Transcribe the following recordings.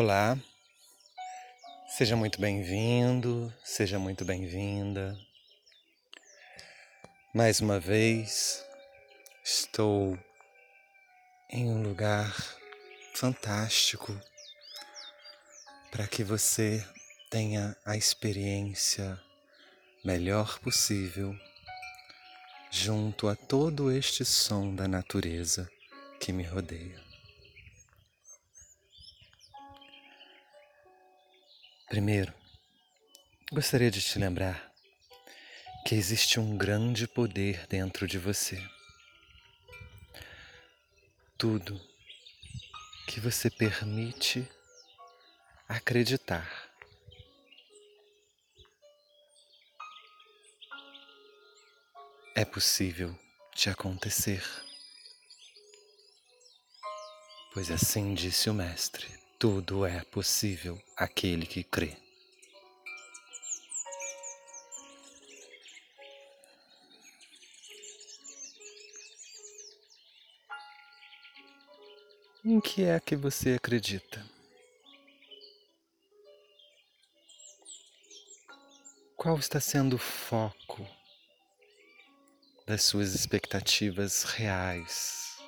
Olá, seja muito bem-vindo, seja muito bem-vinda. Mais uma vez, estou em um lugar fantástico para que você tenha a experiência melhor possível junto a todo este som da natureza que me rodeia. Primeiro, gostaria de te lembrar que existe um grande poder dentro de você. Tudo que você permite acreditar é possível de acontecer. Pois assim disse o Mestre. Tudo é possível aquele que crê. Em que é que você acredita? Qual está sendo o foco das suas expectativas reais?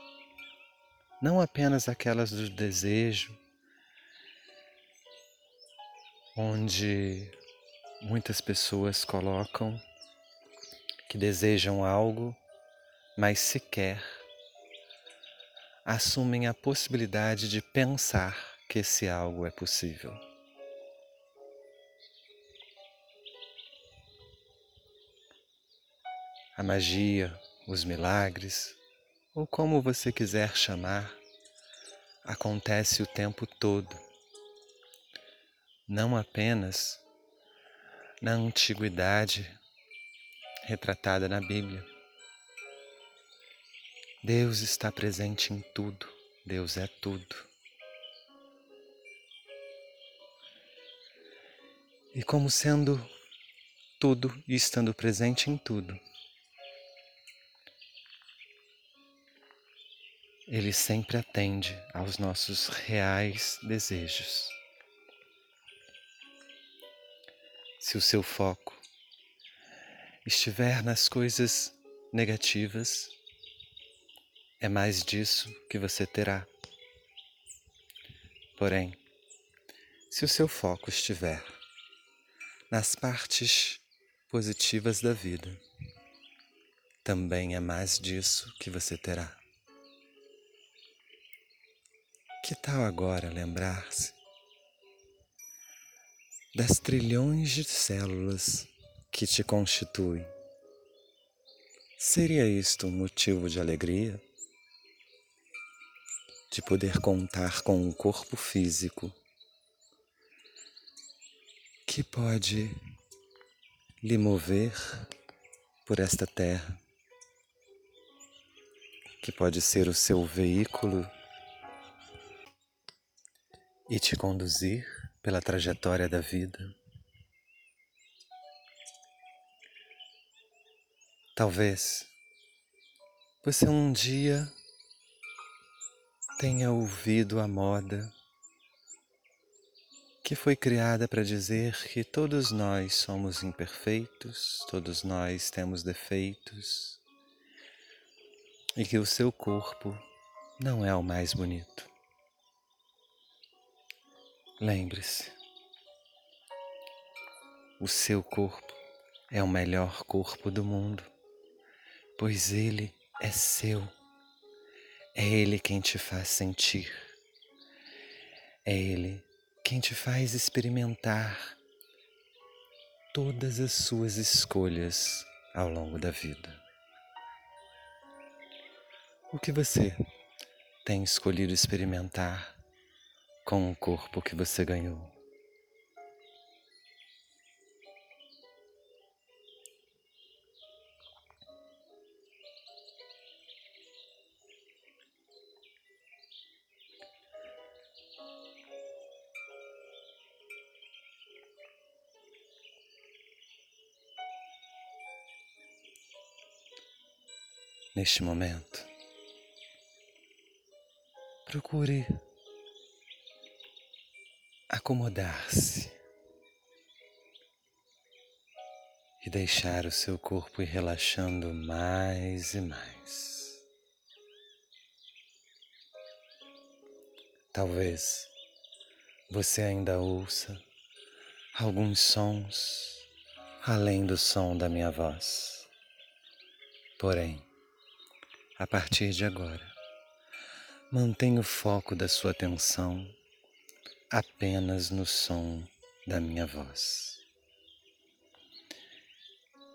Não apenas aquelas do desejo onde muitas pessoas colocam que desejam algo, mas sequer assumem a possibilidade de pensar que esse algo é possível. A magia, os milagres, ou como você quiser chamar, acontece o tempo todo não apenas na antiguidade retratada na Bíblia. Deus está presente em tudo, Deus é tudo. E como sendo tudo e estando presente em tudo, Ele sempre atende aos nossos reais desejos. Se o seu foco estiver nas coisas negativas, é mais disso que você terá. Porém, se o seu foco estiver nas partes positivas da vida, também é mais disso que você terá. Que tal agora lembrar-se das trilhões de células que te constituem. Seria isto um motivo de alegria? De poder contar com um corpo físico que pode lhe mover por esta terra, que pode ser o seu veículo e te conduzir pela trajetória da vida. Talvez você um dia tenha ouvido a moda que foi criada para dizer que todos nós somos imperfeitos, todos nós temos defeitos e que o seu corpo não é o mais bonito. Lembre-se, o seu corpo é o melhor corpo do mundo, pois ele é seu. É ele quem te faz sentir. É ele quem te faz experimentar todas as suas escolhas ao longo da vida. O que você tem escolhido experimentar com o corpo que você ganhou. Neste momento, procure acomodar-se e deixar o seu corpo ir relaxando mais e mais. Talvez você ainda ouça alguns sons além do som da minha voz. Porém, a partir de agora, mantenha o foco da sua atenção apenas no som da minha voz,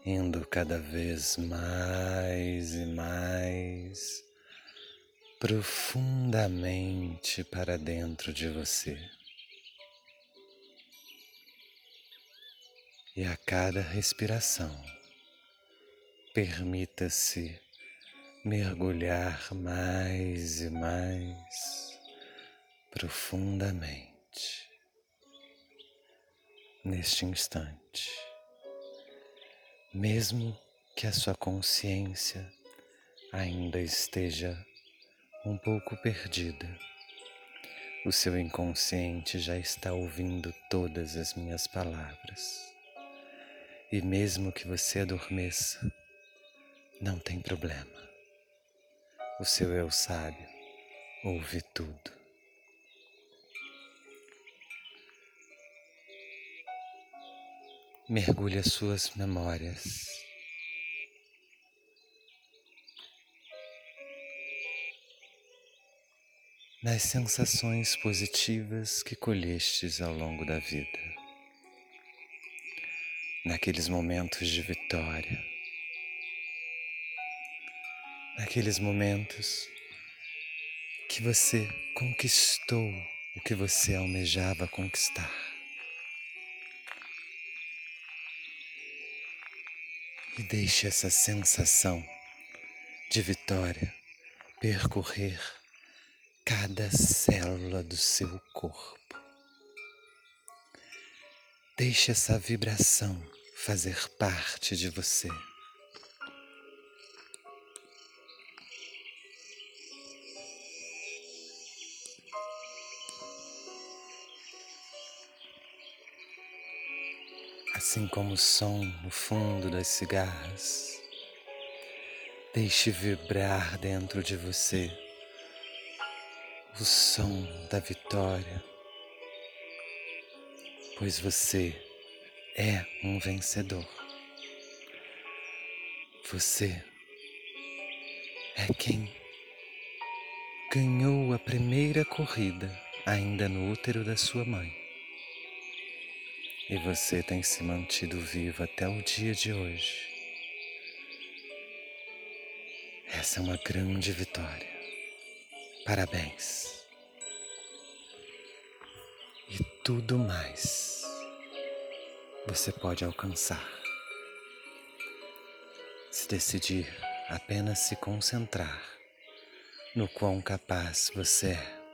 indo cada vez mais e mais profundamente para dentro de você. E a cada respiração, permita-se mergulhar mais e mais profundamente neste instante, mesmo que a sua consciência ainda esteja um pouco perdida. O seu inconsciente já está ouvindo todas as minhas palavras. E mesmo que você adormeça, não tem problema. O seu eu sábio ouve tudo. Mergulhe as suas memórias. Nas sensações positivas que colhestes ao longo da vida, naqueles momentos de vitória, naqueles momentos que você conquistou o que você almejava conquistar. E deixe essa sensação de vitória percorrer cada célula do seu corpo. Deixe essa vibração fazer parte de você. Assim como o som no fundo das cigarras, deixe vibrar dentro de você o som da vitória, pois você é um vencedor. Você é quem ganhou a primeira corrida ainda no útero da sua mãe. E você tem se mantido vivo até o dia de hoje. Essa é uma grande vitória. Parabéns. E tudo mais você pode alcançar se decidir apenas se concentrar no quão capaz você é.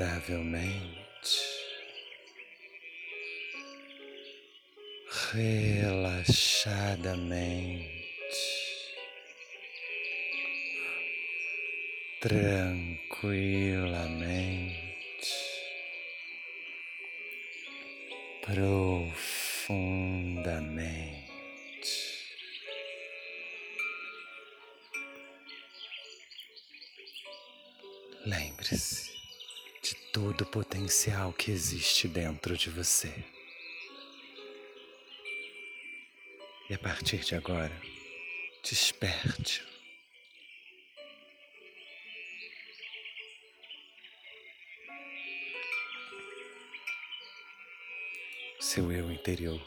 Saudavelmente. relaxadamente, tranquilamente, profundamente. Lembre-se todo o potencial que existe dentro de você. E a partir de agora, desperte. Seu eu interior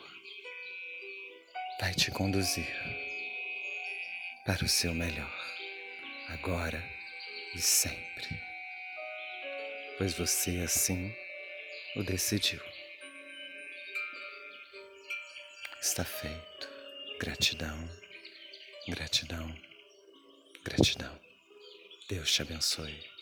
vai te conduzir para o seu melhor, agora e sempre, pois você assim o decidiu. Está feito. Gratidão, gratidão, gratidão. Deus te abençoe.